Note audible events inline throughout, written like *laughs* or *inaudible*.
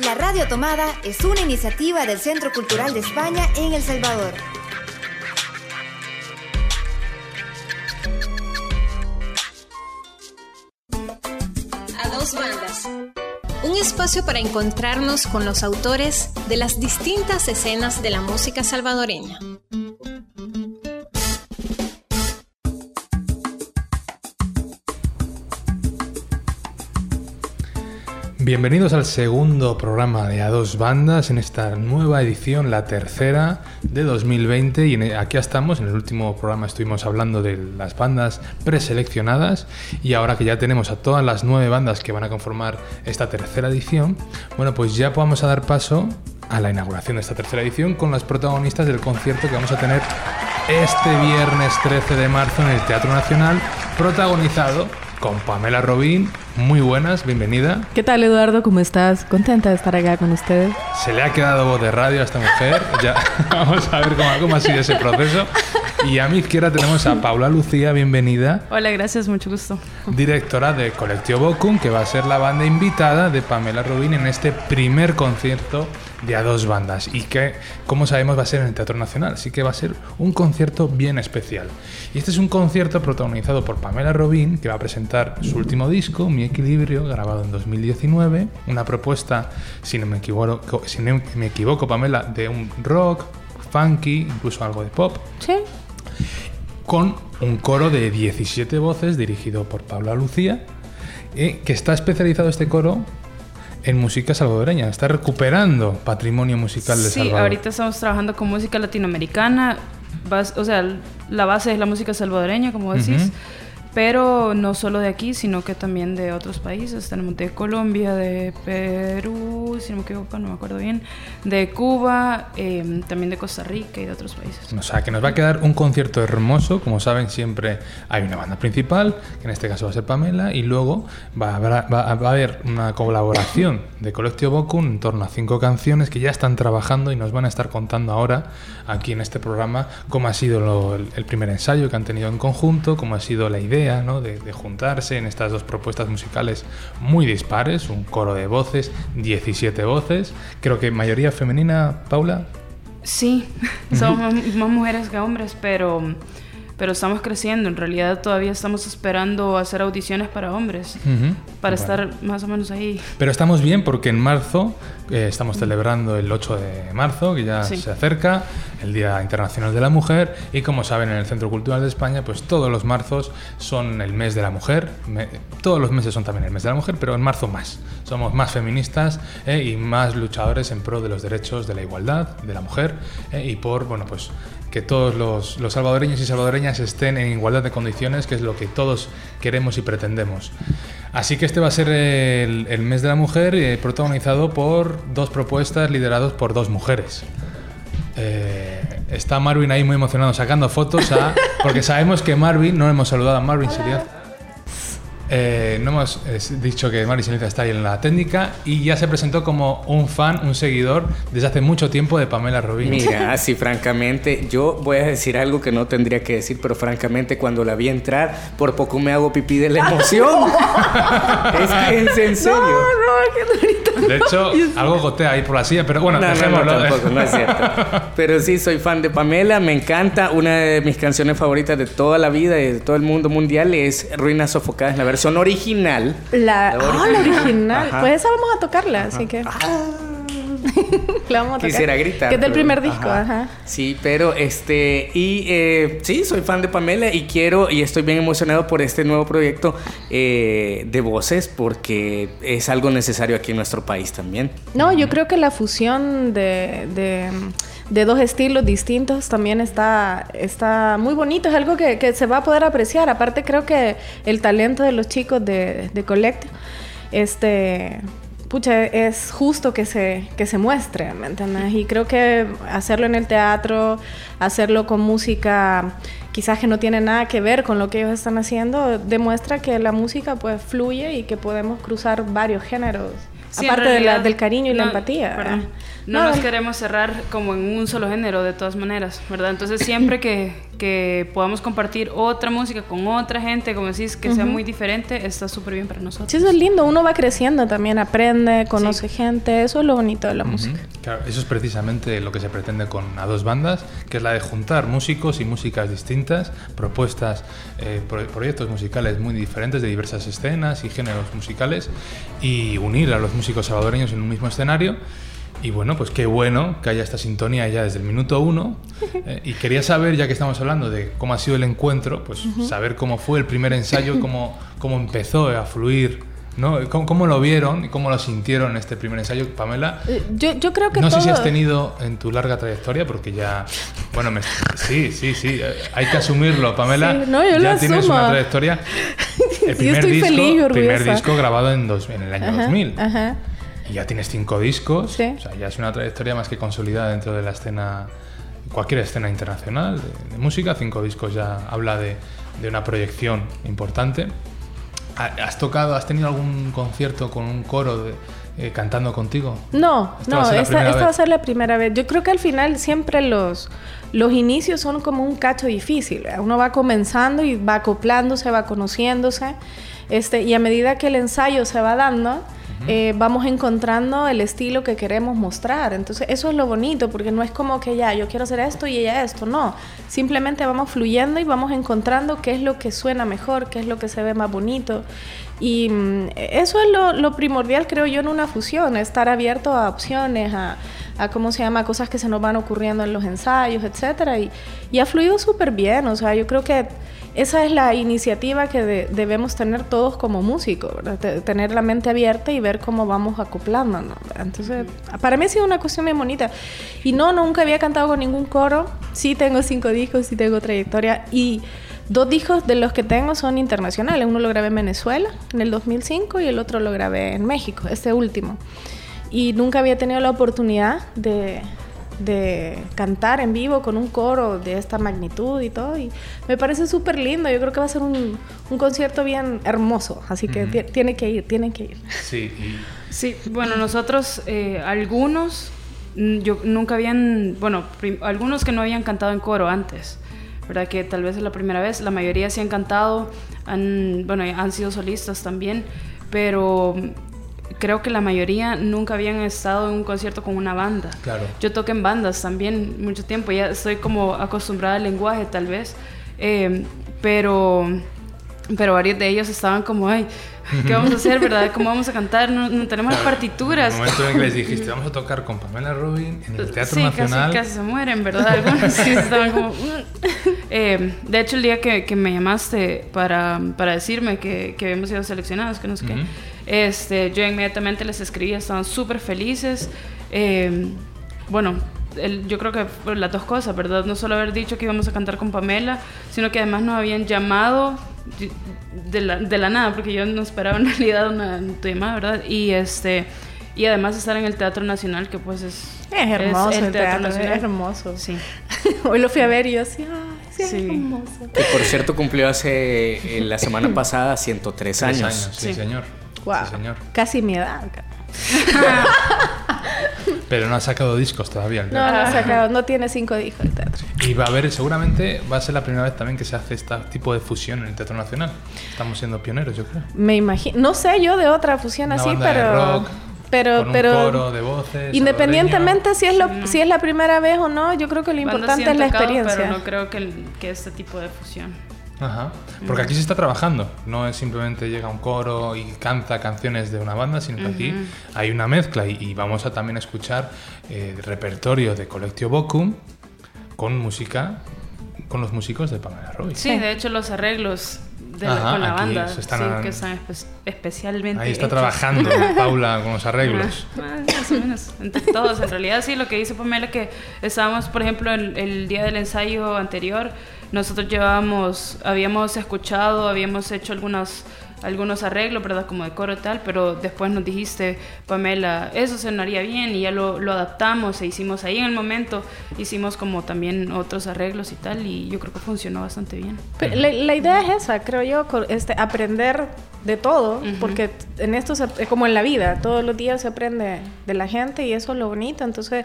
La Radio Tomada es una iniciativa del Centro Cultural de España en El Salvador. A dos bandas. Un espacio para encontrarnos con los autores de las distintas escenas de la música salvadoreña. Bienvenidos al segundo programa de A Dos Bandas en esta nueva edición, la tercera de 2020. Y aquí estamos, en el último programa estuvimos hablando de las bandas preseleccionadas. Y ahora que ya tenemos a todas las nueve bandas que van a conformar esta tercera edición, bueno, pues ya podemos dar paso a la inauguración de esta tercera edición con las protagonistas del concierto que vamos a tener este viernes 13 de marzo en el Teatro Nacional, protagonizado con Pamela Robín. Muy buenas, bienvenida. ¿Qué tal Eduardo? ¿Cómo estás? Contenta de estar acá con ustedes. Se le ha quedado voz de radio a esta mujer. Ya *laughs* vamos a ver cómo, cómo ha sido ese proceso. Y a mi izquierda tenemos a Paula Lucía, bienvenida. Hola, gracias, mucho gusto. Directora de Colectivo Bocum, que va a ser la banda invitada de Pamela Rubin en este primer concierto de a dos bandas y que, como sabemos, va a ser en el Teatro Nacional, así que va a ser un concierto bien especial. Y este es un concierto protagonizado por Pamela Robin, que va a presentar su último disco, Mi Equilibrio, grabado en 2019, una propuesta, si no me equivoco, si no me equivoco Pamela, de un rock, funky, incluso algo de pop. Sí. Con un coro de 17 voces dirigido por Paula Lucía, eh, que está especializado este coro en música salvadoreña. Está recuperando patrimonio musical de sí, Salvador. Sí, ahorita estamos trabajando con música latinoamericana. o sea, la base es la música salvadoreña, como decís. Pero no solo de aquí, sino que también de otros países. Tenemos de Colombia, de Perú, si no me equivoco, no me acuerdo bien, de Cuba, eh, también de Costa Rica y de otros países. O sea, que nos va a quedar un concierto hermoso. Como saben, siempre hay una banda principal, que en este caso va a ser Pamela, y luego va a haber, una colaboración de Colectivo Bocum en torno a cinco canciones que ya están trabajando y nos van a estar contando ahora aquí en este programa cómo ha sido el primer ensayo que han tenido en conjunto, cómo ha sido la idea ¿no? de, de, juntarse en estas dos propuestas musicales muy dispares, un coro de voces, 17 voces, creo que mayoría femenina, Paula. Sí, *laughs* somos más mujeres que hombres, pero pero estamos creciendo. En realidad todavía estamos esperando hacer audiciones para hombres, uh -huh. para bueno. estar más o menos ahí. Pero estamos bien porque en marzo eh, estamos celebrando el 8 de marzo, que ya sí. se acerca, el Día Internacional de la Mujer, y como saben en el Centro Cultural de España, pues todos los marzos son el mes de la mujer, me, todos los meses son también el mes de la mujer, pero en marzo más. Somos más feministas eh, y más luchadores en pro de los derechos de la igualdad de la mujer eh, y por, bueno, pues que todos los, salvadoreños y salvadoreñas estén en igualdad de condiciones, que es lo que todos queremos y pretendemos. Así que este va a ser el, mes de la mujer, eh, protagonizado por dos propuestas lideradas por dos mujeres. Eh, está Marvin ahí muy emocionado sacando fotos, porque sabemos que Marvin, no hemos saludado a Marvin Siliaz. Eh, no hemos eh, dicho que Mari Siliza está ahí en la técnica y ya se presentó como un fan, un seguidor desde hace mucho tiempo de Pamela Robin. Mira, *laughs* así francamente, yo voy a decir algo que no tendría que decir, pero francamente cuando la vi entrar, por poco me hago pipí de la *laughs* emoción. es que es en serio. No, no. De hecho, *laughs* algo gotea ahí por la silla, pero bueno, no, dejémoslo. No, no, tampoco, no es cierto. *laughs* Pero sí, soy fan de Pamela, me encanta. Una de mis canciones favoritas de toda la vida y de todo el mundo mundial es Ruinas Sofocadas en la versión original. La, la original. Ah, la original. Ajá. Pues esa vamos a tocarla, Ajá. así que. Ah. *laughs* la vamos a tocar. Quisiera gritar. Que es del pero... primer disco, Ajá. Ajá. Sí, pero este. Y eh, sí, soy fan de Pamela y quiero. Y estoy bien emocionado por este nuevo proyecto eh, de voces porque es algo necesario aquí en nuestro país también. No, yo creo que la fusión de, de de dos estilos distintos también está, está muy bonito, es algo que, que, se va a poder apreciar. Aparte creo que el talento de los chicos de, de Collect, este, pucha, es justo que se, que se muestre, ¿me entiendes? Y creo que hacerlo en el teatro, hacerlo con música quizás que no tiene nada que ver con lo que ellos están haciendo, demuestra que la música pues fluye y que podemos cruzar varios géneros. Sí, aparte realidad, de la, del cariño y no, la empatía. No, no nos queremos cerrar como en un solo género de todas maneras, ¿verdad? Entonces siempre *laughs* que, que podamos compartir otra música con otra gente, como decís, que sea muy diferente, está súper bien para nosotros. Sí, eso es lindo, uno va creciendo también, aprende, conoce gente, eso es lo bonito de la música. Claro, eso es precisamente lo que se pretende con a dos bandas, que es la de juntar músicos y músicas distintas, propuestas, eh, proyectos musicales muy diferentes de diversas escenas y géneros musicales, y unir a los músicos salvadoreños en un mismo escenario y bueno, pues qué bueno que haya esta sintonía ya desde el minuto uno. *laughs* Eh, y quería saber, ya que estamos hablando de cómo ha sido el encuentro, pues saber cómo fue el primer ensayo, *laughs* cómo, cómo empezó a fluir. ¿no? ¿Cómo, lo vieron y cómo lo sintieron en este primer ensayo, Pamela? Eh, yo, yo creo que No sé si has tenido en tu larga trayectoria, porque ya... Bueno, sí, sí, sí, eh, hay que asumirlo, Pamela. no, yo ya tienes una trayectoria. *laughs* El primer, disco, primer disco grabado en, dos, en el año 2000. Ajá. Y ya tienes cinco discos, o sea, ya es una trayectoria más que consolidada dentro de la escena, cualquier escena internacional de, música. Cinco discos ya habla de, de, una proyección importante. ¿Has tocado, has tenido algún concierto con un coro de, eh, cantando contigo? No, no, esta, va a ser la primera vez. Yo creo que al final siempre los, los inicios son como un cacho difícil. Uno va comenzando y va acoplándose, va conociéndose. Este, y a medida que el ensayo se va dando, eh, vamos encontrando el estilo que queremos mostrar. Entonces, eso es lo bonito, porque no es como que ya, yo quiero hacer esto y ella esto, no. Simplemente vamos fluyendo y vamos encontrando qué es lo que suena mejor, qué es lo que se ve más bonito. Y mm, eso es lo, primordial, creo yo, en una fusión, estar abierto a opciones, a, a cómo se llama, cosas que se nos van ocurriendo en los ensayos, etcétera. Y, y ha fluido súper bien, o sea, yo creo que esa es la iniciativa que debemos tener todos como músicos, tener la mente abierta y ver cómo vamos acoplándonos. Entonces, para mí ha sido una cuestión muy bonita. Y no, nunca había cantado con ningún coro. Sí tengo cinco discos, sí tengo trayectoria. Y dos discos de los que tengo son internacionales. Uno lo grabé en Venezuela en el 2005 y el otro lo grabé en México, este último. Y nunca había tenido la oportunidad de, de cantar en vivo con un coro de esta magnitud y todo. Y me parece súper lindo. Yo creo que va a ser un, un concierto bien hermoso. Así que tiene que ir, tienen que ir. Sí, sí bueno, nosotros, eh, algunos, yo nunca habían, bueno, algunos que no habían cantado en coro antes. ¿verdad? Que tal vez es la primera vez, la mayoría sí han cantado, han, bueno, han sido solistas también, pero creo que la mayoría nunca habían estado en un concierto con una banda. Claro. Yo toqué en bandas también mucho tiempo, ya estoy como acostumbrada al lenguaje tal vez, eh, pero, pero varios de ellos estaban como, ay, ¿qué vamos a hacer, verdad? ¿Cómo vamos a cantar? No, tenemos las partituras. En el momento en que les dijiste, *laughs* vamos a tocar con Pamela Rubin en el Teatro Nacional. Sí, casi, se mueren, ¿verdad? Algunos sí estaban como... Mm". *laughs* Eh, de hecho, el día que, que me llamaste para, para decirme que, que, habíamos sido seleccionados, que no sé qué, este, yo inmediatamente les escribí, estaban súper felices. Eh, bueno, yo creo que las dos cosas, ¿verdad? No solo haber dicho que íbamos a cantar con Pamela, sino que además nos habían llamado de la, de la nada, porque yo no esperaba en *laughs* realidad una, llamada, ¿verdad? Y este y además estar en el Teatro Nacional, que pues es... Es hermoso el, Teatro, Nacional. Es hermoso. Sí. *laughs* Hoy lo fui a ver y yo así, sí, es hermoso. Que por cierto cumplió hace, la semana *coughs* pasada 103 años. años. Sí, señor. Wow. señor. Casi mi edad. *laughs* Pero no ha sacado discos todavía. No, no ha sacado, no tiene cinco discos el teatro. Y va a haber, seguramente va a ser la primera vez también que se hace este tipo de fusión en el Teatro Nacional. Estamos siendo pioneros, yo creo. Me imagino, no sé yo de otra fusión así, pero... rock, pero, con pero coro de voces, independientemente si es lo, si es la primera vez o no, yo creo que lo importante es la experiencia. Pero no creo que, que este tipo de fusión. Ajá. Porque aquí se está trabajando, no es simplemente llega un coro y canta canciones de una banda, sino que aquí hay una mezcla y, vamos a también escuchar el eh, repertorio de Collectio Bocum con música, con los músicos de Pamela Roy. Sí, de hecho los arreglos de la, con la banda, sí, que están especialmente Ahí está trabajando *laughs* Paula con los arreglos. más o menos, entre todos. En realidad sí, lo que dice Pamela que estábamos, por ejemplo, el día del ensayo anterior nosotros llevábamos, habíamos escuchado, habíamos hecho algunos, algunos arreglos, ¿verdad? Como de coro y tal, pero después nos dijiste, Pamela, eso sonaría bien y ya lo, lo adaptamos e hicimos ahí en el momento, hicimos como también otros arreglos y tal, y yo creo que funcionó bastante bien. la, idea es esa, creo yo, este, aprender de todo, porque en esto es como en la vida, todos los días se aprende de la gente y eso es lo bonito, entonces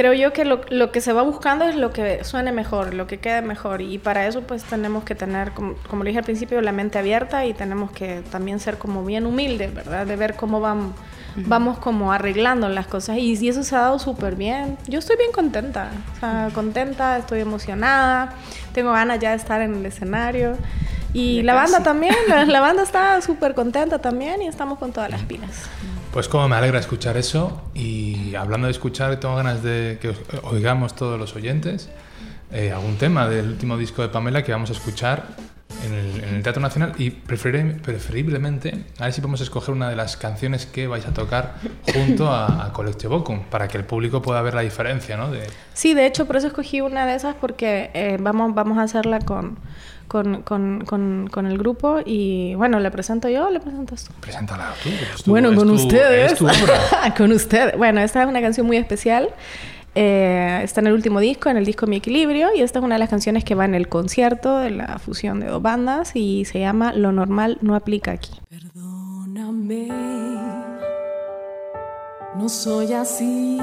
creo yo que lo, lo, que se va buscando es lo que suene mejor, lo que quede mejor. Y para eso pues tenemos que tener, como, como le dije al principio, la mente abierta y tenemos que también ser como bien humildes, ¿verdad? De ver cómo vamos, vamos como arreglando las cosas. Y, y eso se ha dado súper bien. Yo estoy bien contenta, o sea, contenta, estoy emocionada, tengo ganas ya de estar en el escenario. Y la banda también, la, la *laughs* banda está súper contenta también y estamos con todas las pilas. Pues como me alegra escuchar eso y hablando de escuchar, tengo ganas de que oigamos todos los oyentes eh, algún tema del último disco de Pamela que vamos a escuchar en el, Teatro Nacional y preferiblemente a ver si podemos escoger una de las canciones que vais a tocar junto a, a Collectio Bocum para que el público pueda ver la diferencia, ¿no? De... Sí, de hecho por eso escogí una de esas porque eh, vamos, vamos a hacerla con con, con, con, con, el grupo y bueno, ¿le presento yo o le presentas tú? Preséntala tú. Tu, bueno, con tu, ustedes. *laughs* con ustedes. Bueno, esta es una canción muy especial. Eh, está en el último disco, en el disco Mi Equilibrio, y esta es una de las canciones que va en el concierto de la fusión de dos bandas y se llama Lo normal no aplica aquí. Perdóname, no soy así,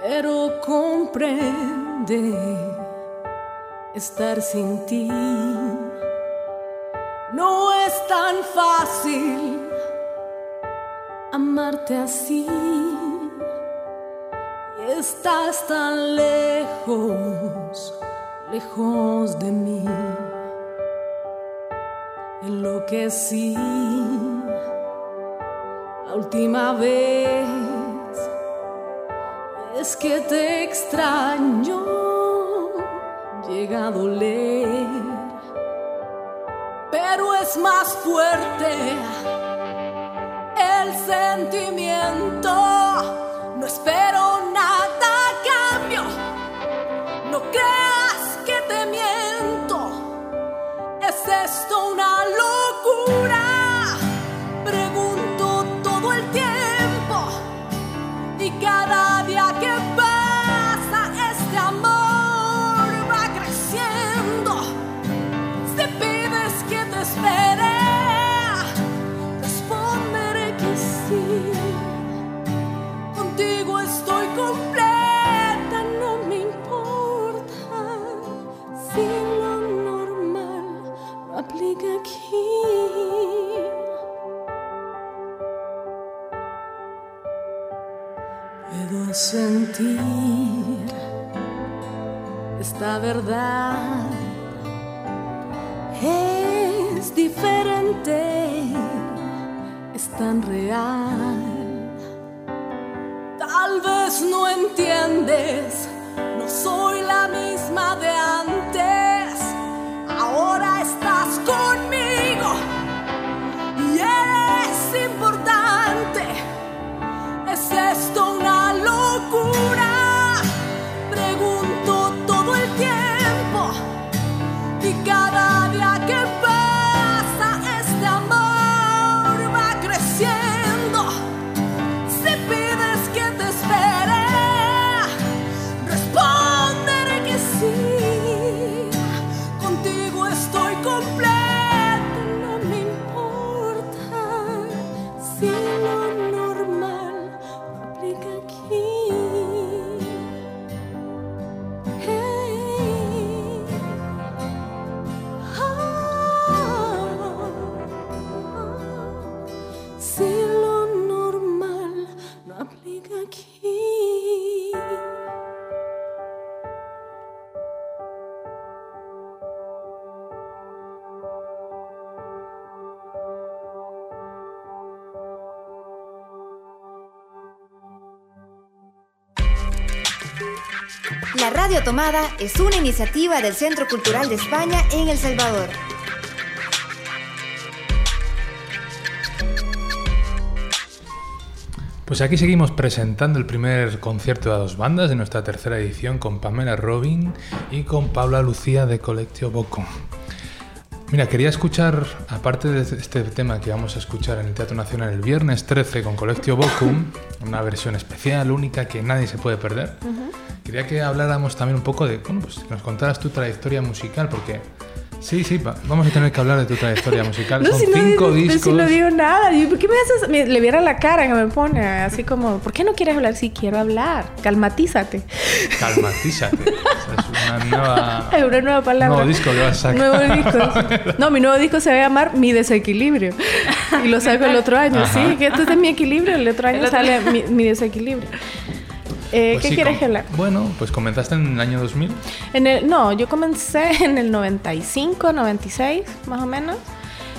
pero comprende estar sin ti. No es tan fácil amarte así. Y estás tan lejos, lejos de mí. En lo que sí, la última vez es que te extraño llega a doler, pero es más fuerte el sentimiento. No espero Radio Tomada es una iniciativa del Centro Cultural de España en El Salvador. Pues aquí seguimos presentando el primer concierto de dos bandas de nuestra tercera edición con Pamela Robin y con Paula Lucía de Collectio Bocco. Mira, quería escuchar, aparte de este tema que vamos a escuchar en el Teatro Nacional el viernes 13 con Collectio Bocum, una versión especial, única, que nadie se puede perder, quería que habláramos también un poco de, bueno, pues que nos contaras tu trayectoria musical, porque Sí, sí, va- vamos a tener que hablar de tu trayectoria musical. Son si no, cinco no, discos. Si no digo nada. ¿Y ¿Por qué me haces? me- le viera la cara que me pone, así como, ¿por qué no quieres hablar? Sí, quiero hablar. Calmatízate. Calmatízate. *laughs* Es una nueva. Es una nueva palabra. Nuevo disco que vas a sacar. Nuevo disco. *laughs* No, mi nuevo disco se va a llamar Mi Desequilibrio. Y lo saco el otro año. Ajá. Sí, que este es mi equilibrio. El otro año sale mi, mi desequilibrio. Eh, Pues ¿Qué sí, quieres que hablar? Bueno, pues comenzaste en el año 2000. En el, no, yo comencé *laughs* en el 95, 96, más o menos.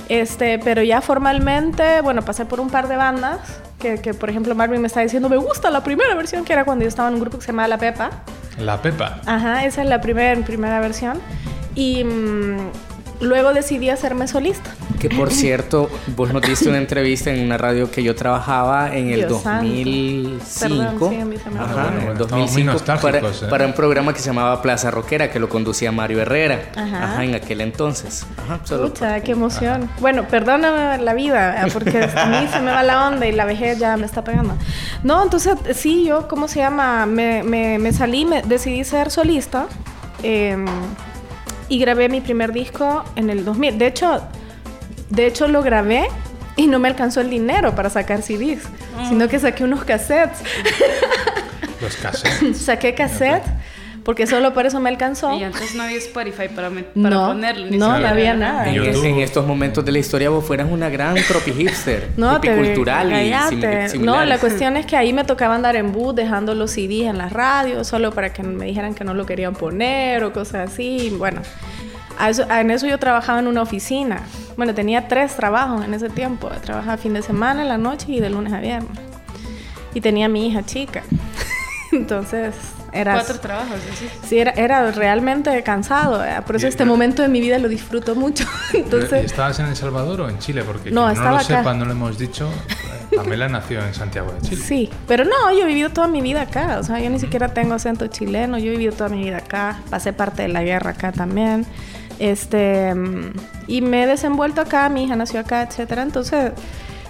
Este, pero ya formalmente, bueno, pasé por un par de bandas. Que, que, por ejemplo, Marvin me está diciendo, me gusta la primera versión, que era cuando yo estaba en un grupo que se llamaba La Pepa. La Pepa. Ajá, esa es la primer, primera versión. Y mm, luego decidí hacerme solista. Que por *laughs* cierto, vos nos diste una entrevista en una radio que yo trabajaba en el Dios santo. 2005. Perdón, sí, Ajá, en el Bueno, estamos muy 2005 para, ¿eh? para un programa que se llamaba Plaza Roquera que lo conducía Mario Herrera. Ajá. Ajá, en aquel entonces. Ajá, Pucha, qué emoción. Bueno, perdóname la vida, porque a mí se me va la onda y la vejez ya me está pegando. No, entonces sí, yo, ¿cómo se llama? Me, me, me salí, me decidí ser solista eh, y grabé mi primer disco en el 2000. De hecho, de hecho lo grabé y no me alcanzó el dinero para sacar CDs, sino que saqué unos cassettes. *laughs* Los cassettes. saqué cassettes porque solo por eso me alcanzó. Y antes no había Spotify para, me- para No, ponerlo. ni no, siquiera. no había nada. En, YouTube. en estos momentos de la historia vos fueras una gran tropi hipster, *laughs* No, cultural y simil- No, la cuestión es que ahí me *laughs* tocaba andar en bus dejando los CDs en las radios solo para que me dijeran que no lo querían poner o cosas así. Bueno, eso- en eso yo trabajaba en una oficina. Bueno, tenía tres trabajos en ese tiempo. Trabajaba fin de semana, en la noche y de lunes a viernes. Y tenía a mi hija chica. *laughs* Entonces, era... Cuatro trabajos, así. Sí, era, era realmente cansado. ¿verdad? Por eso Y- este momento de mi vida lo disfruto mucho. *laughs* ¿Y Entonces, ¿Estabas en El Salvador o en Chile? Porque No, no estaba lo acá. sepa, no lo hemos dicho. eh, Pamela nació en Santiago de Chile. Sí, pero no, yo he vivido toda mi vida acá. O sea, yo ni siquiera tengo acento chileno. Yo he vivido toda mi vida acá. Pasé parte de la guerra acá también. Este, y me he desenvuelto acá. Mi hija nació acá, etcétera. Entonces,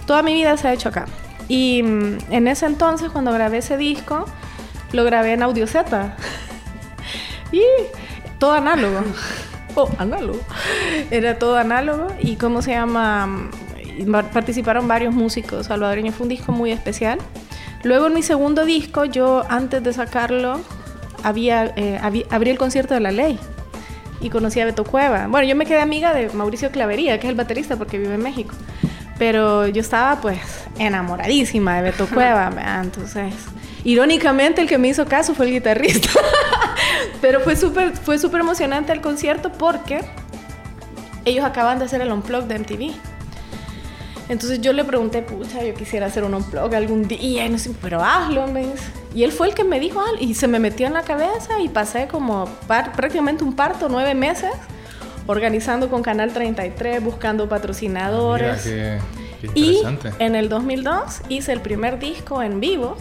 toda mi vida se ha hecho acá. Y mm, en ese entonces, cuando grabé ese disco, lo grabé en Audioceta. *laughs* y todo análogo. *laughs* Oh, análogo. Era todo análogo. Y cómo se llama. Mm, Participaron varios músicos salvadoreños. Fue un disco muy especial. Luego, en mi segundo disco, yo antes de sacarlo, había, eh, abrí el concierto de la ley. Y conocí a Beto Cueva. Bueno, yo me quedé amiga de Mauricio Clavería, que es el baterista porque vive en México. Pero yo estaba pues enamoradísima de Beto *laughs* Cueva. Entonces, irónicamente el que me hizo caso fue el guitarrista. *laughs* Pero fue súper fue súper emocionante el concierto porque ellos acaban de hacer el unplug de MTV. Entonces yo le pregunté, pucha, yo quisiera hacer un unplug algún día, y no sé, pero hazlo, me dice. Y él fue el que me dijo algo, y se me metió en la cabeza y pasé como par- prácticamente un parto, nueve meses, organizando con Canal 33, buscando Mira, patrocinadores. qué, qué Y en el 2002 hice el primer disco en vivo,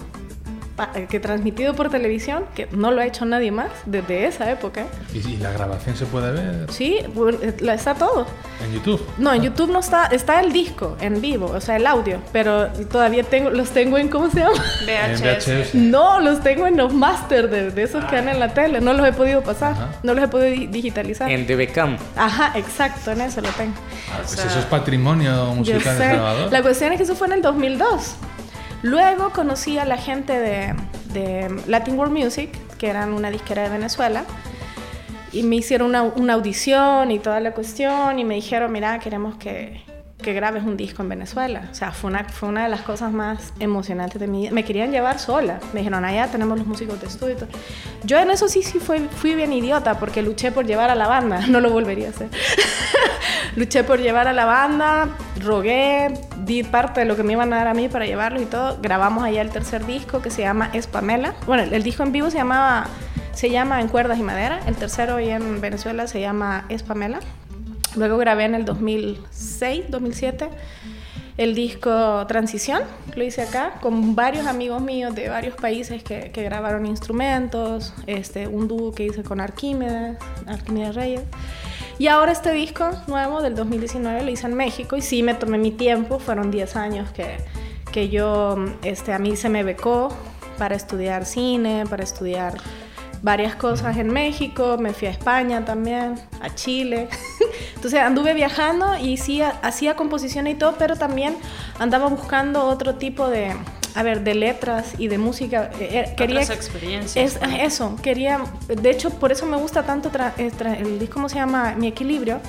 que transmitido por televisión, que no lo ha hecho nadie más desde esa época. ¿Y, y la grabación se puede ver Sí, eh, la- está todo. en YouTube? No, en YouTube no está, está el disco en vivo, o sea, el audio, pero todavía tengo, los tengo en, ¿cómo se llama? En VHS. VHS. No, los tengo en los máster de, de esos que dan en la tele, no los he podido pasar, Ajá. no los he podido di- digitalizar. En DBCam. Ajá, exacto, en eso lo tengo. Ah, pues eso es patrimonio musical de sé. Salvador. La cuestión es que eso fue en el 2002. Luego conocí a la gente de, Latin World Music, que eran una disquera de Venezuela, y me hicieron una, una audición y toda la cuestión, y me dijeron, mira, queremos que, que grabes un disco en Venezuela. O sea, fue una, fue una de las cosas más emocionantes de mi vida. Me querían llevar sola. Me dijeron, allá tenemos los músicos de estudio. Yo en eso sí, sí fui, fui bien idiota, porque luché por llevar a la banda. *laughs* No lo volvería a hacer. Luché por llevar a la banda, rogué, di parte de lo que me iban a dar a mí para llevarlos y todo. Grabamos allá el tercer disco que se llama Es Pamela. Bueno, el, disco en vivo se llamaba se llama En cuerdas y madera. El tercero ahí en Venezuela se llama Es Pamela. Luego grabé en el 2006, 2007 el disco Transición, lo hice acá con varios amigos míos de varios países que, que grabaron instrumentos, este, un dúo que hice con Arquímedes, Arquímedes Reyes. Y ahora este disco nuevo del 2019 lo hice en México y sí me tomé mi tiempo, fueron 10 años que, que yo, este, a mí se me becó para estudiar cine, para estudiar varias cosas en México, me fui a España también, a Chile. *laughs* Entonces anduve viajando y sí hacía composición y todo, pero también andaba buscando otro tipo de, a ver, de letras y de música. Eh, eh, quería experiencias. Es, eso, quería, de hecho, por eso me gusta tanto el disco, ¿cómo se llama? Mi equilibrio,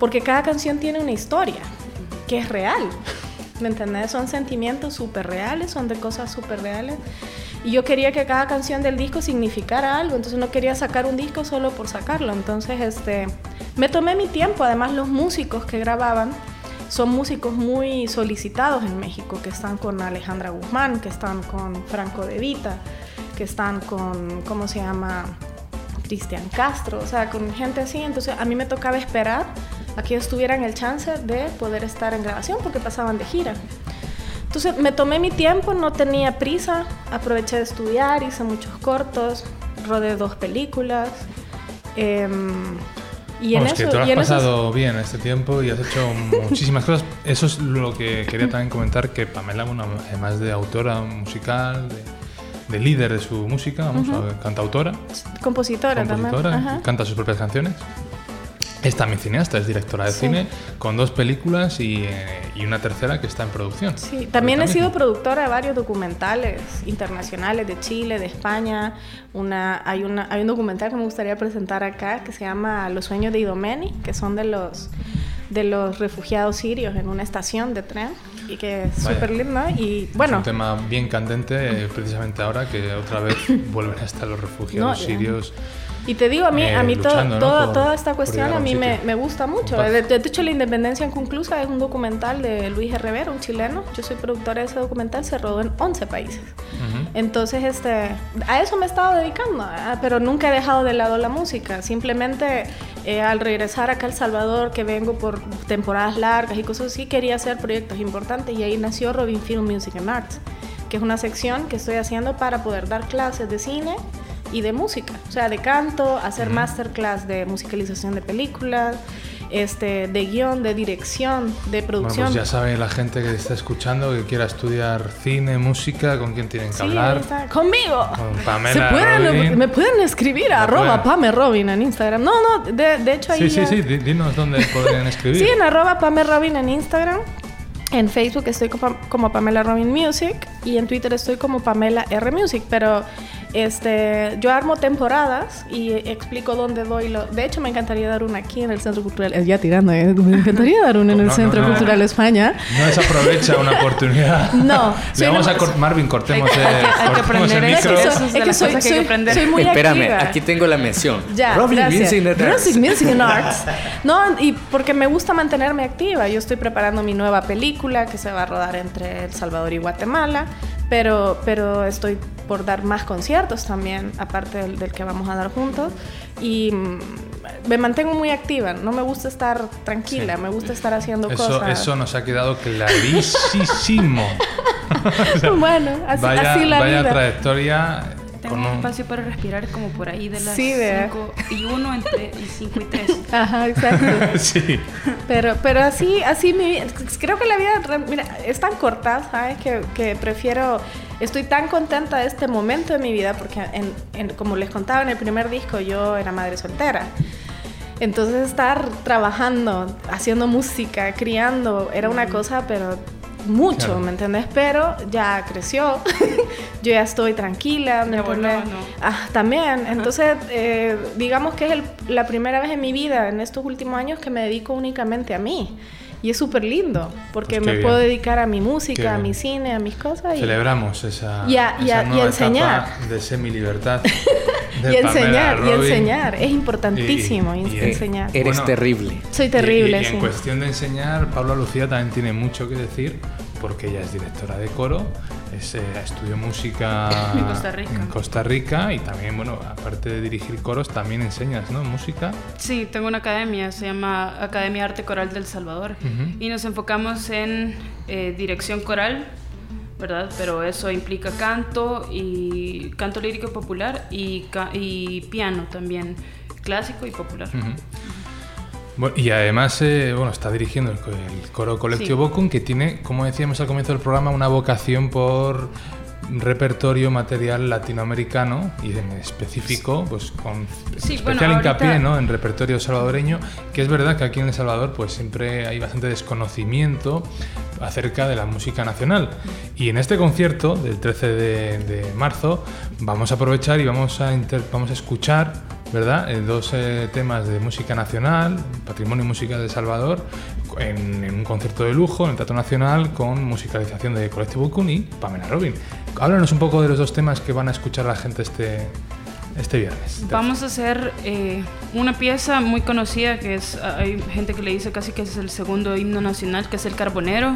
porque cada canción tiene una historia que es real. ¿Me entendés? Son sentimientos súper reales, son de cosas súper reales. Y yo quería que cada canción del disco significara algo, entonces no quería sacar un disco solo por sacarlo. Entonces, este, me tomé mi tiempo. Además, los músicos que grababan son músicos muy solicitados en México, que están con Alejandra Guzmán, que están con Franco De Vita, que están con, ¿cómo se llama? Cristian Castro, o sea, con gente así. Entonces, a mí me tocaba esperar a que ellos tuvieran el chance de poder estar en grabación porque pasaban de gira. Entonces me tomé mi tiempo, no tenía prisa, aproveché de estudiar, hice muchos cortos, rodé dos películas. Em, y en eso, que tú has pasado bien este tiempo y has hecho muchísimas cosas. Eso es lo que quería también comentar, que Pamela, además de autora musical, de, líder de su música, vamos, cantautora. Compositora, compositora también. Canta sus propias canciones. Es también cineasta, es directora de cine, con dos películas y, eh, y, una tercera que está en producción. Sí, también he sido productora de varios documentales internacionales de Chile, de España. Una, hay, una, hay un documental que me gustaría presentar acá que se llama Los sueños de Idomeni, que son de los, de los refugiados sirios en una estación de tren y que es súper lindo. Y bueno. Es un tema bien candente, eh, precisamente ahora que otra vez vuelven a estar los refugiados sirios. Y te digo, a mí, a mí eh, toda, toda esta cuestión a mí me, me, gusta mucho. De, hecho, La Independencia Inconclusa es un documental de Luis Herrera, un chileno. Yo soy productora de ese documental, se rodó en 11 países. Entonces, este, a eso me he estado dedicando, ah, pero nunca he dejado de lado la música. Simplemente eh, al regresar acá a El Salvador, que vengo por temporadas largas y cosas así, quería hacer proyectos importantes y ahí nació Robin Film Music and Arts, que es una sección que estoy haciendo para poder dar clases de cine y de música, o sea, de canto, hacer masterclass de musicalización de películas, este, de guion, de dirección, de producción. Bueno, pues ya sabe la gente que está escuchando que quiera estudiar cine, música, ¿con quién tienen que hablar? Conmigo. Con Pamela Robin. Me pueden escribir a arroba Pame Robin en Instagram. No, no, de, de hecho ahí... Sí, sí, sí, dinos dónde pueden escribir. *laughs* Sí, en arroba Pame Robin en Instagram. En Facebook estoy como Pamela Robin Music y en Twitter estoy como Pamela R Music, pero este, yo armo temporadas y explico dónde doy lo. De hecho, me encantaría dar una aquí en el Centro Cultural. Ya tirando, ¿eh? me encantaría dar una en el Centro Cultural España. No desaprovecha una oportunidad. *laughs* No. Le vamos a Marvin, cortemos, hay, hay, cortemos el micro. Es que, soy, soy, soy, muy Espérame, aquí tengo la mención. Ya, Robin Music Arts. Music and Arts. No, y porque me gusta mantenerme activa. Yo estoy preparando mi nueva película que se va a rodar entre El Salvador y Guatemala pero, pero estoy por dar más conciertos también, aparte del, del, que vamos a dar juntos. Y mm, me mantengo muy activa, no me gusta estar tranquila, me gusta estar haciendo cosas. Eso nos ha quedado *laughs* clarísimo. *laughs* bueno, así, vaya, así la vaya trayectoria tengo un espacio para respirar como por ahí de las 5 y 1 entre 5 y 3. *laughs* Ajá, exacto. *laughs* sí. Pero, pero así, así mi, creo que la vida mira, es tan corta, ¿sabes? Que, que, prefiero, estoy tan contenta de este momento de mi vida porque en, como les contaba en el primer disco, yo era madre soltera. Entonces estar trabajando, haciendo música, criando, era una cosa, pero mucho, ¿me entendés? Pero ya creció, *laughs* yo ya estoy tranquila, ¿me Ah, también, entonces eh, digamos que es la primera vez en mi vida, en estos últimos años, que me dedico únicamente a mí. Y es súper lindo, porque pues me puedo dedicar a mi música, a mi cine, a mis cosas. Y, Celebramos esa, y, a, y enseñar. de semi-libertad. *laughs* y enseñar, y enseñar. Es importantísimo enseñar. Eres terrible. Soy terrible, y, en cuestión de enseñar, Pablo Lucía también tiene mucho que decir, porque ella es directora de coro, es, eh, estudió música *laughs* en Costa, Rica. y también, bueno, aparte de dirigir coros, también enseñas, ¿no? Música. Sí, tengo una academia, se llama Academia Arte Coral del Salvador, y nos enfocamos en eh, dirección coral, ¿verdad? Pero eso implica canto y canto lírico popular y, y piano también, clásico y popular. Y además, eh, bueno, está dirigiendo el, coro colectivo Bocum, que tiene, como decíamos al comienzo del programa, una vocación por repertorio material latinoamericano y en específico, pues con Sí, especial bueno, hincapié ahorita- ¿no? en repertorio salvadoreño, que es verdad que aquí en El Salvador pues siempre hay bastante desconocimiento acerca de la música nacional. Y en este concierto del 13 de, de marzo vamos a aprovechar y vamos a, inter- vamos a escuchar ¿verdad? Eh, dos eh, temas de música nacional, patrimonio musical de Salvador, en, en un concierto de lujo en el Teatro Nacional con musicalización de Colectivo Kun y Pamela Robin. Háblanos un poco de los dos temas que van a escuchar la gente este, este viernes. Vamos a hacer eh, una pieza muy conocida que es, hay gente que le dice casi que es el segundo himno nacional, que es el Carbonero.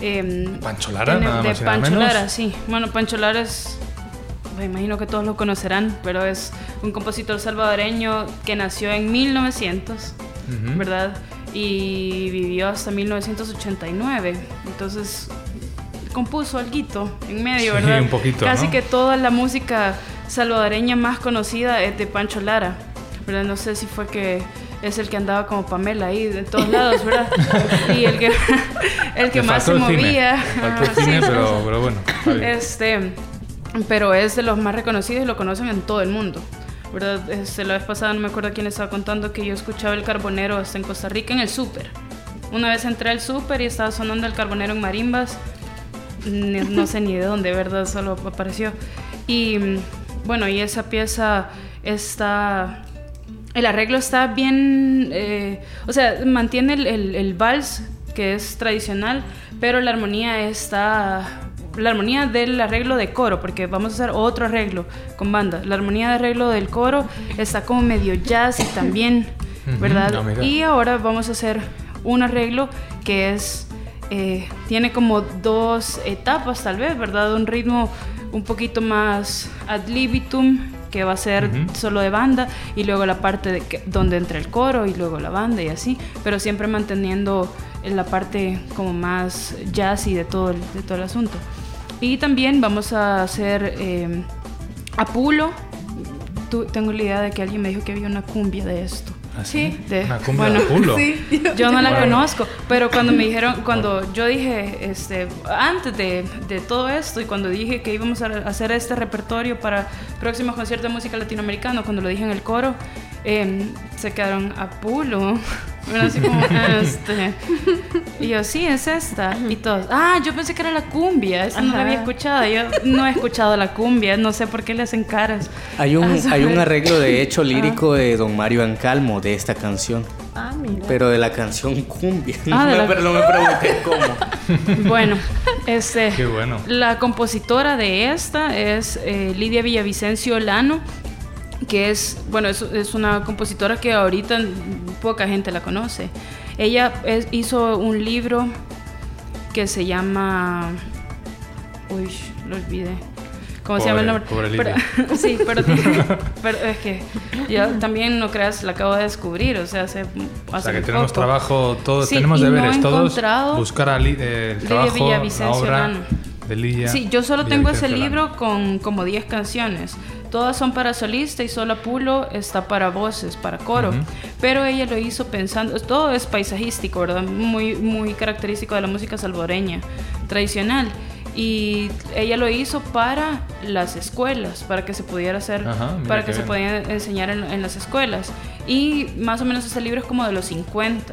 Eh, Pancho Lara, tiene- nada de más nada Pancho menos. Lara, sí. Bueno, Pancho Lara es, me imagino que todos lo conocerán, pero es un compositor salvadoreño que nació en 1900, Ujú. ¿verdad? Y vivió hasta 1989. Entonces compuso algo en medio, Sí, ¿verdad? un poquito, Casi ¿no? que toda la música salvadoreña más conocida es de Pancho Lara, ¿verdad? No sé si fue que es el que andaba como Pamela ahí de todos lados, ¿verdad? *laughs* y el que, *laughs* el que más se cine. movía. *laughs* Cine, sí, pero, sí. pero bueno. Este, pero es de los más reconocidos y lo conocen en todo el mundo. ¿Verdad? Este, la vez pasada no me acuerdo quién estaba contando que yo escuchaba el carbonero hasta en Costa Rica en el súper. Una vez entré al súper y estaba sonando el carbonero en marimbas. No sé ni de dónde, ¿verdad? Solo apareció. Y bueno, y esa pieza está. El arreglo está bien. eh, o sea, mantiene el vals, que es tradicional, pero la armonía está. La armonía del arreglo de coro, porque vamos a hacer otro arreglo con banda. La armonía de arreglo del coro está como medio jazz y también, ¿verdad? ah, y ahora vamos a hacer un arreglo que es. eh, tiene como dos etapas, tal vez, ¿verdad? Un ritmo un poquito más ad libitum, que va a ser solo de banda, y luego la parte de que- donde entra el coro, y luego la banda, y así, pero siempre manteniendo la parte como más jazzy de todo el, de todo el asunto. Y también vamos a hacer eh, Apulo. Tu- tengo la idea de que alguien me dijo que había una cumbia de esto. ¿Ah, sí? de- Una cumbia bueno, de Apulo. Yo no la Wow. conozco, pero cuando me dijeron, cuando yo dije, este, antes de, de todo esto y cuando dije que íbamos a hacer este repertorio para próximos conciertos de música latinoamericana, cuando lo dije en el coro, em, se quedaron a así como, *laughs* este. Y yo, sí, es esta. Y todos, ah, yo pensé que era la cumbia, esa no la había escuchado. Yo no he escuchado la cumbia, no sé por qué le hacen caras. Hay un, Ah, hay un arreglo de hecho lírico de don Mario Ancalmo de esta canción, Ah, mira. pero de la canción cumbia. Ah, no, la- me, no me pregunté cómo. *laughs* Bueno, este, Qué bueno. la compositora de esta es eh, Lidia Villavicencio Lano, que es, bueno, es, es una compositora que ahorita poca gente la conoce. Ella es- hizo un libro que se llama... Uy, lo olvidé. ¿Cómo se llama el nombre? Pobre- pobre Pero- *laughs* sí, pero, *laughs* pero es que yo también no creas, la acabo de descubrir, o sea, hace, hace O sea que muy tenemos poco. trabajo, todos Sí, tenemos no deberes he todos. Buscar a eh, el Lidia trabajo, la Villavicencio obra Lano. de Lidia. Sí, yo solo tengo ese libro con como 10 canciones. Todas son para solista y solo Pulo está para voces, para coro. Pero ella lo hizo pensando, todo es paisajístico, ¿verdad? Muy, muy característico de la música salvadoreña tradicional. Y ella lo hizo para las escuelas, para que se pudiera hacer, Ajá, para que se pudiera enseñar en, en las escuelas. Y más o menos ese libro es como de los 50,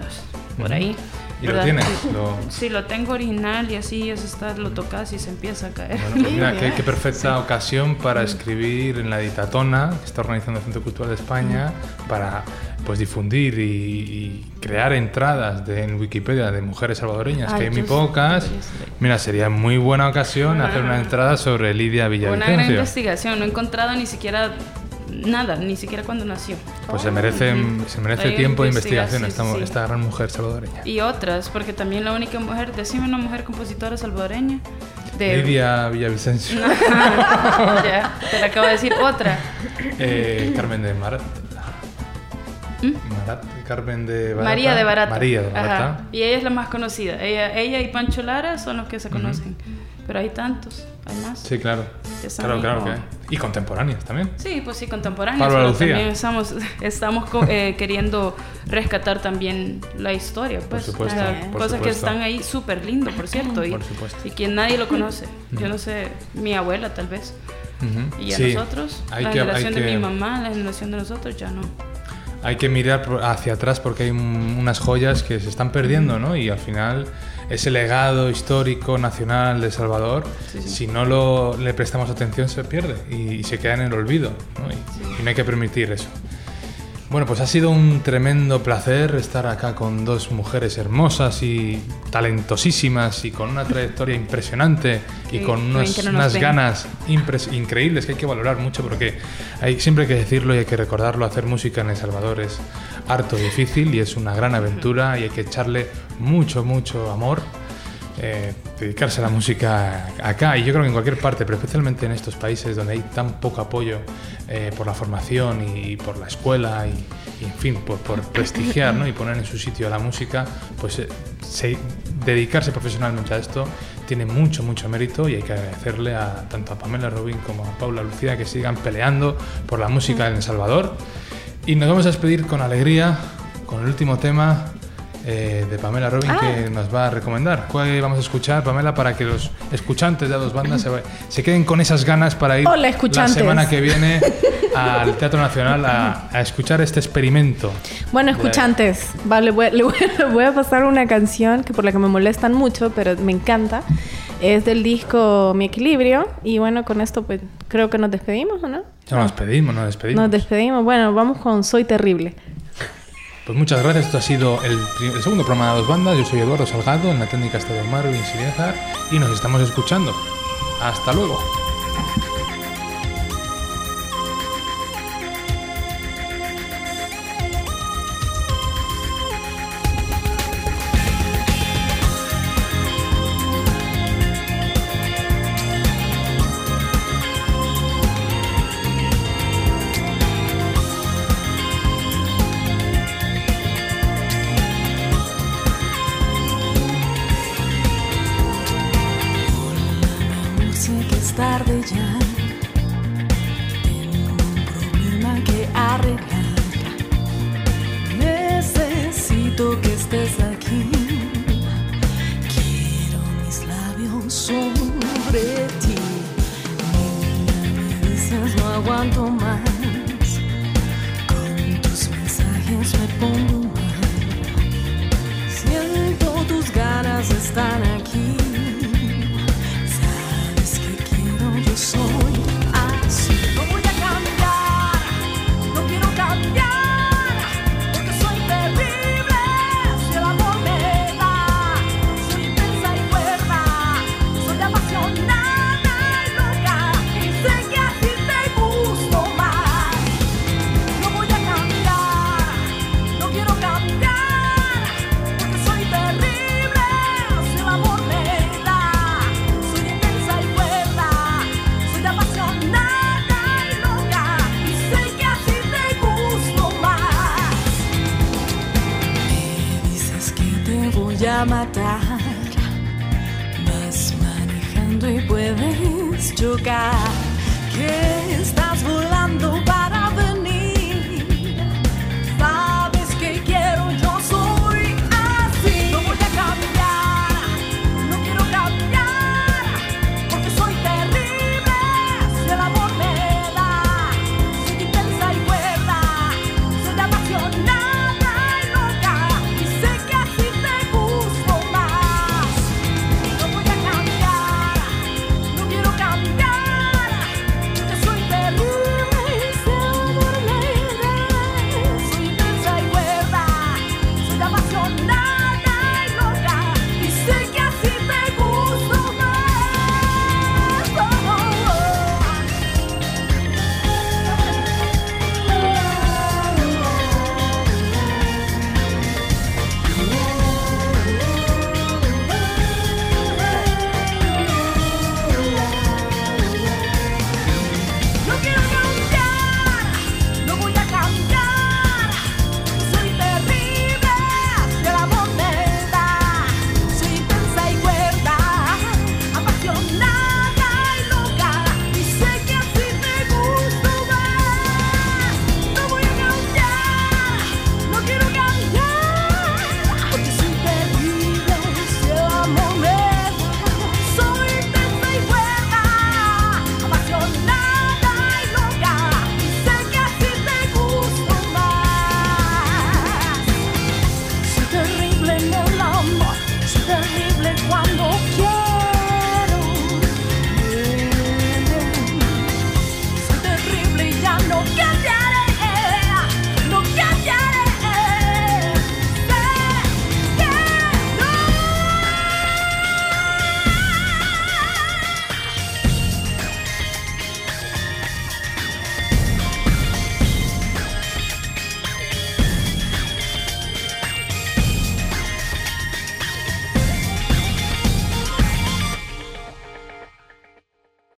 por ahí. ¿Y lo tienes? Sí. Lo- Sí, lo tengo original y así eso está, lo tocas y se empieza a caer. Bueno, pues mira, *laughs* qué, qué perfecta ocasión para escribir en la Editatona, que está organizando el Centro Cultural de España, para pues difundir y, y crear entradas de, en Wikipedia de mujeres salvadoreñas, Ay, que hay muy pocas. Mira, sería muy buena ocasión hacer una entrada sobre Lidia Una gran Villavicencio. investigación, no he encontrado ni siquiera nada, ni siquiera cuando nació. Pues se merece, se merece Hay tiempo de investigación sí, esta, sí, esta gran mujer salvadoreña. Y otras, porque también la única mujer, decime una mujer compositora salvadoreña. De... Lidia Villavicencio. *laughs* ya, te la acabo de decir otra. Eh, Carmen de Mar. Carmen de Barata. María de Barata. María de. Barata. Y ella es la más conocida. Ella, ella y Pancho Lara son los que se conocen. Pero hay tantos, hay más. Sí, claro. Que Claro, claro que hay. Y contemporáneas también. Sí, pues sí, contemporáneos. Pablo pero Lucía. también estamos, *laughs* estamos eh, queriendo rescatar también la historia. Pues, supuesto, O sea, por cosas que supuesto. están ahí súper lindo, por cierto. Y, Por supuesto. y que nadie lo conoce. Yo no sé, mi abuela tal vez. Ujú. Y a Sí. nosotros, Hay la que- hay generación de que- mi mamá, la generación de nosotros, ya no. Hay que mirar por- hacia atrás porque hay un- unas joyas que se están perdiendo, ¿no? Y al final ese legado histórico nacional de Salvador, si no lo, le prestamos atención, se pierde y, y se queda en el olvido, ¿no? Y, y no hay que permitir eso. Bueno, pues ha sido un tremendo placer estar acá con dos mujeres hermosas y talentosísimas y con una trayectoria *laughs* impresionante y Qué- con unos- que no unas ven. ganas increíbles que hay que valorar mucho porque hay, siempre hay que decirlo y hay que recordarlo, hacer música en El Salvador es harto difícil y es una gran aventura y hay que echarle mucho, mucho amor. eh, dedicarse a la música acá y yo creo que en cualquier parte, pero especialmente en estos países donde hay tan poco apoyo eh, por la formación y, por la escuela y, en fin, por, por prestigiar ¿no? y poner en su sitio a la música, pues eh, se- dedicarse profesionalmente a esto tiene mucho, mucho mérito y hay que agradecerle a tanto a Pamela Rubin como a Paula Lucía que sigan peleando por la música en El Salvador. Y nos vamos a despedir con alegría con el último tema eh, de Pamela Robin que nos va a recomendar. ¿Cuál vamos a escuchar, Pamela, para que los escuchantes de las dos bandas se, se queden con esas ganas para ir Hola, la semana que viene *laughs* al Teatro Nacional a, a escuchar este experimento? Bueno, escuchantes, vale, voy- le *laughs* voy, le voy a pasar una canción que por la que me molestan mucho, pero me encanta. Es del disco Mi Equilibrio. Y bueno, con esto pues creo que nos despedimos, ¿o no? Ya nos despedimos, nos despedimos. Nos despedimos. Bueno, vamos con Soy Terrible. Pues muchas gracias. Esto ha sido el, segundo programa de dos bandas. Yo soy Eduardo Salgado, en la técnica está Marvin Siliezar y nos estamos escuchando. Hasta luego. Sobre ti. Me no aguanto más.